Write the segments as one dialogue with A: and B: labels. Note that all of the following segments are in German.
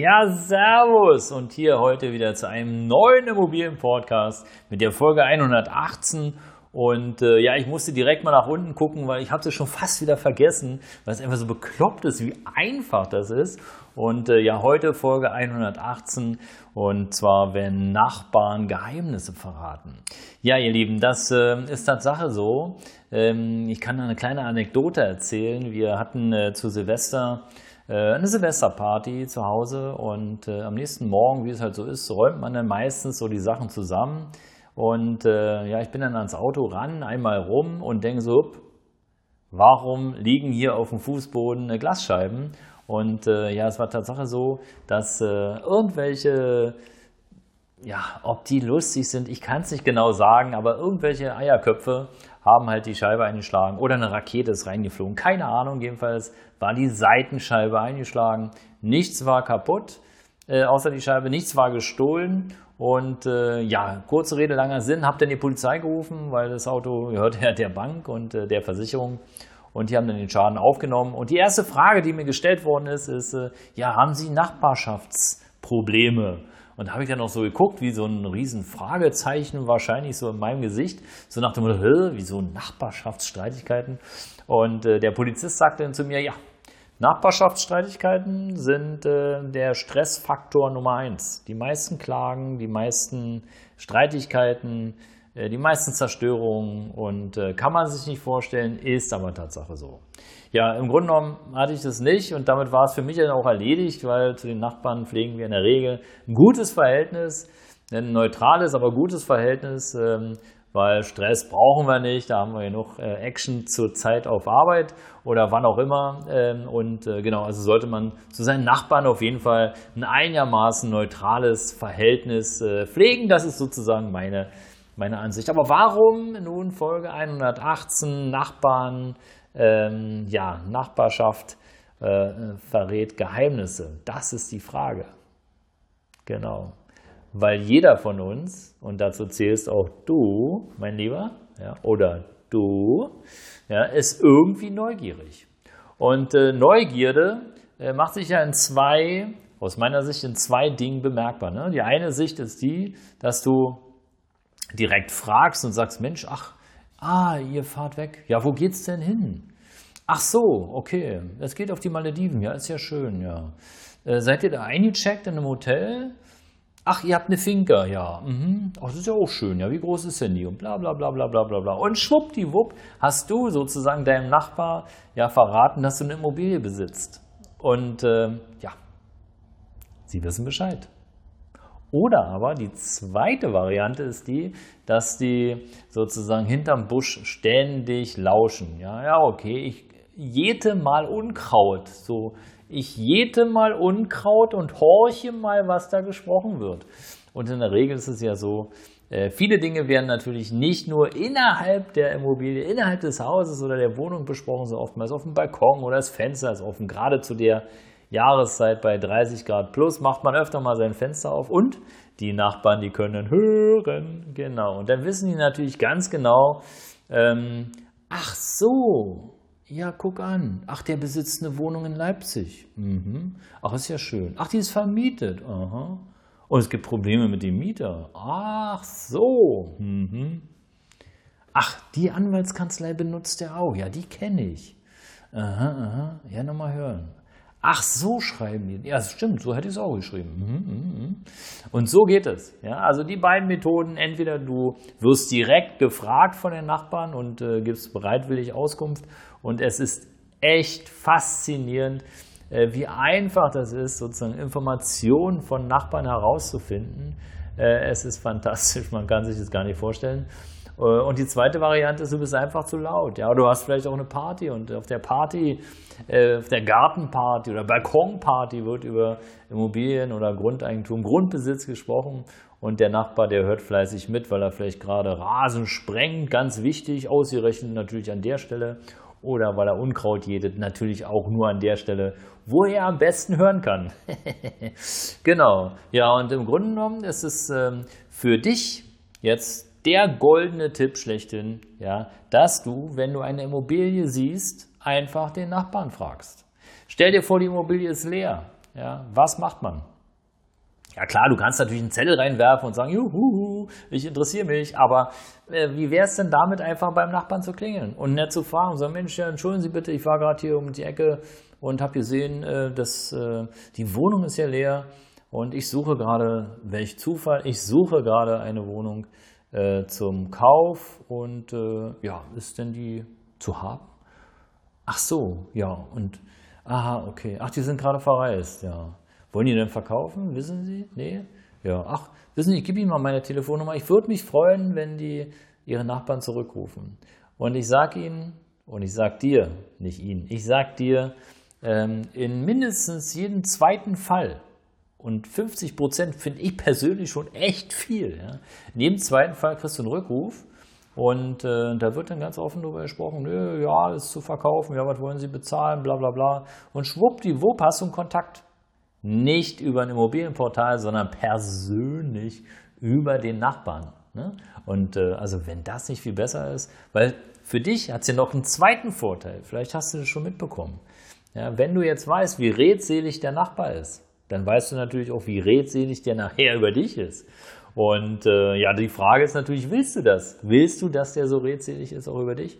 A: Ja, Servus und hier heute wieder zu einem neuen Immobilienpodcast mit der Folge 118. Und äh, ja, ich musste direkt mal nach unten gucken, weil ich habe es schon fast wieder vergessen, weil es einfach so bekloppt ist, wie einfach das ist. Und äh, ja, heute Folge 118 und zwar, wenn Nachbarn Geheimnisse verraten. Ja, ihr Lieben, das äh, ist Tatsache so. Ähm, ich kann eine kleine Anekdote erzählen. Wir hatten äh, zu Silvester eine Silvesterparty zu Hause und äh, am nächsten Morgen, wie es halt so ist, räumt man dann meistens so die Sachen zusammen. Und äh, ja, ich bin dann ans Auto ran, einmal rum und denke so, warum liegen hier auf dem Fußboden äh, Glasscheiben? Und äh, ja, es war Tatsache so, dass äh, irgendwelche ja, ob die lustig sind, ich kann es nicht genau sagen, aber irgendwelche Eierköpfe haben halt die Scheibe eingeschlagen oder eine Rakete ist reingeflogen. Keine Ahnung, jedenfalls war die Seitenscheibe eingeschlagen. Nichts war kaputt, äh, außer die Scheibe, nichts war gestohlen. Und äh, ja, kurze Rede, langer Sinn, hab dann die Polizei gerufen, weil das Auto gehört ja der Bank und äh, der Versicherung. Und die haben dann den Schaden aufgenommen. Und die erste Frage, die mir gestellt worden ist, ist, äh, ja, haben Sie Nachbarschaftsprobleme? Und da habe ich dann auch so geguckt, wie so ein riesen Fragezeichen wahrscheinlich so in meinem Gesicht. So nach dem Motto, wie so Nachbarschaftsstreitigkeiten. Und äh, der Polizist sagte dann zu mir, ja, Nachbarschaftsstreitigkeiten sind äh, der Stressfaktor Nummer eins. Die meisten Klagen, die meisten Streitigkeiten, die meisten Zerstörungen und äh, kann man sich nicht vorstellen, ist aber Tatsache so. Ja, im Grunde genommen hatte ich das nicht und damit war es für mich dann auch erledigt, weil zu den Nachbarn pflegen wir in der Regel ein gutes Verhältnis, ein neutrales, aber gutes Verhältnis, ähm, weil Stress brauchen wir nicht, da haben wir genug äh, Action zur Zeit auf Arbeit oder wann auch immer. Ähm, und äh, genau, also sollte man zu seinen Nachbarn auf jeden Fall ein einigermaßen neutrales Verhältnis äh, pflegen. Das ist sozusagen meine, meine Ansicht. Aber warum nun Folge 118 Nachbarn? ähm, ja, Nachbarschaft äh, verrät Geheimnisse? Das ist die Frage. Genau. Weil jeder von uns, und dazu zählst auch du, mein Lieber, ja, oder du, ja, ist irgendwie neugierig. Und äh, Neugierde äh, macht sich ja in zwei, aus meiner Sicht in zwei Dingen bemerkbar. Ne? Die eine Sicht ist die, dass du direkt fragst und sagst, Mensch, ach, Ah, ihr fahrt weg. Ja, wo geht's denn hin? Ach so, okay. Es geht auf die Malediven. Ja, ist ja schön, ja. Äh, seid ihr da eingecheckt in einem Hotel? Ach, ihr habt eine Finca, ja. Mhm. Ach, das ist ja auch schön, ja. Wie groß ist denn die? Und bla bla bla bla bla bla bla. Und schwuppdiwupp hast du sozusagen deinem Nachbar ja verraten, dass du eine Immobilie besitzt. Und äh, ja, sie wissen Bescheid. Oder aber die zweite Variante ist die, dass die sozusagen hinterm Busch ständig lauschen. Ja, ja, okay, ich jete mal Unkraut. So, ich jete mal Unkraut und horche mal, was da gesprochen wird. Und in der Regel ist es ja so, äh, viele Dinge werden natürlich nicht nur innerhalb der Immobilie, innerhalb des Hauses oder der Wohnung besprochen, sondern oftmals auf dem Balkon oder das Fenster ist offen. Gerade zu der Jahreszeit bei 30 Grad plus macht man öfter mal sein Fenster auf und die Nachbarn, die können hören. Genau. Und dann wissen die natürlich ganz genau, ähm, ach so, ja, guck an. Ach, der besitzt eine Wohnung in Leipzig. Mhm. Ach, ist ja schön. Ach, die ist vermietet. Aha. Und es gibt Probleme mit dem Mieter. Ach so. Mhm. Ach, die Anwaltskanzlei benutzt er auch. Ja, die kenne ich. Aha, aha. Ja, nochmal hören. Ach, so schreiben die. Ja, stimmt, so hätte ich es auch geschrieben. Mhm, mhm, mhm. Und so geht es. Ja, also die beiden Methoden, entweder du wirst direkt gefragt von den Nachbarn und äh, gibst bereitwillig Auskunft und es ist echt faszinierend, äh, wie einfach das ist, sozusagen Informationen von Nachbarn herauszufinden. Äh, es ist fantastisch, man kann sich das gar nicht vorstellen. Äh, und die zweite Variante ist, du bist einfach zu laut. Ja, du hast vielleicht auch eine Party und auf der Party, äh, auf der Gartenparty oder Balkonparty wird über Immobilien oder Grundeigentum, Grundbesitz gesprochen. Und der Nachbar, der hört fleißig mit, weil er vielleicht gerade Rasen sprengt, ganz wichtig, ausgerechnet natürlich an der Stelle. Oder weil er Unkraut jätet, natürlich auch nur an der Stelle, wo er am besten hören kann. genau. Ja, und im Grunde genommen ist es ähm, für dich jetzt der goldene Tipp schlechthin, ja, dass du, wenn du eine Immobilie siehst, einfach den Nachbarn fragst. Stell dir vor, die Immobilie ist leer. Ja, was macht man? Ja klar, du kannst natürlich einen Zettel reinwerfen und sagen, juhu, ich interessiere mich, aber äh, wie wäre es denn damit, einfach beim Nachbarn zu klingeln und nett zu fragen sagen, Mensch, ja, entschuldigen Sie bitte, ich war gerade hier um die Ecke und habe gesehen, äh, dass äh, die Wohnung ist ja leer und ich suche gerade, welch Zufall, ich suche gerade eine Wohnung äh, zum Kauf und äh, ja, ist denn die zu haben? Ach so, ja, und aha, okay. Ach, die sind gerade verreist, ja. Wollen die denn verkaufen? Wissen Sie? Nee? Ja, ach, wissen Sie, ich gebe Ihnen mal meine Telefonnummer. Ich würde mich freuen, wenn die Ihre Nachbarn zurückrufen. Und ich sage Ihnen, und ich sage dir, nicht Ihnen, ich sage dir, ähm, in mindestens jedem zweiten Fall und 50 Prozent finde ich persönlich schon echt viel. Ja. In jedem zweiten Fall kriegst du einen Rückruf und äh, da wird dann ganz offen darüber gesprochen, nö, ja, ist zu verkaufen, ja, was wollen Sie bezahlen, bla bla bla. Und schwuppdiwupp hast du einen Kontakt. Nicht über ein Immobilienportal, sondern persönlich über den Nachbarn. Ne? Und äh, also wenn das nicht viel besser ist, weil für dich hat es ja noch einen zweiten Vorteil, vielleicht hast du das schon mitbekommen. Ja, wenn du jetzt weißt, wie redselig der Nachbar ist, dann weißt du natürlich auch, wie redselig der nachher über dich ist. Und äh, ja, die Frage ist natürlich, willst du das? Willst du, dass der so redselig ist auch über dich?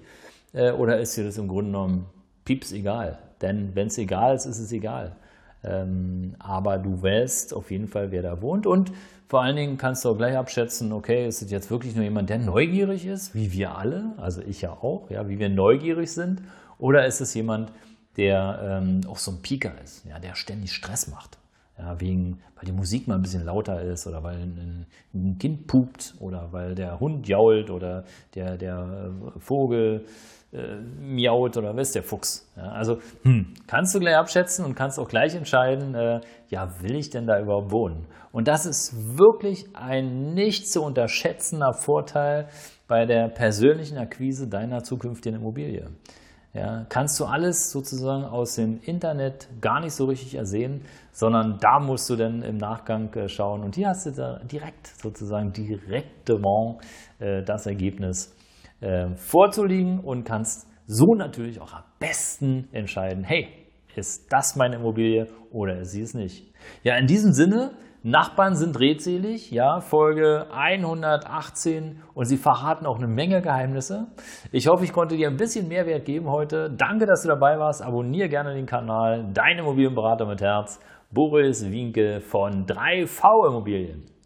A: Äh, oder ist dir das im Grunde genommen pieps egal? Denn wenn es egal ist, ist es egal. Ähm, aber du weißt auf jeden Fall, wer da wohnt. Und vor allen Dingen kannst du auch gleich abschätzen, okay, ist es jetzt wirklich nur jemand, der neugierig ist, wie wir alle, also ich ja auch, ja, wie wir neugierig sind, oder ist es jemand, der ähm, auch so ein Pieker ist, ja, der ständig Stress macht? Ja, wegen, weil die Musik mal ein bisschen lauter ist oder weil ein, ein Kind pupt oder weil der Hund jault oder der, der Vogel äh, miaut oder was ist der Fuchs. Ja, also hm, kannst du gleich abschätzen und kannst auch gleich entscheiden, äh, ja, will ich denn da überhaupt wohnen? Und das ist wirklich ein nicht zu unterschätzender Vorteil bei der persönlichen Akquise deiner zukünftigen Immobilie. Ja, kannst du alles sozusagen aus dem Internet gar nicht so richtig ersehen, sondern da musst du dann im Nachgang äh, schauen. Und hier hast du da direkt sozusagen direktement äh, das Ergebnis äh, vorzuliegen und kannst so natürlich auch am besten entscheiden, hey, ist das meine Immobilie oder ist sie es nicht? Ja, in diesem Sinne Nachbarn sind redselig, ja, Folge 118 und sie verraten auch eine Menge Geheimnisse. Ich hoffe, ich konnte dir ein bisschen Mehrwert geben heute. Danke, dass du dabei warst. Abonniere gerne den Kanal. Dein Immobilienberater mit Herz, Boris Winke von 3V Immobilien.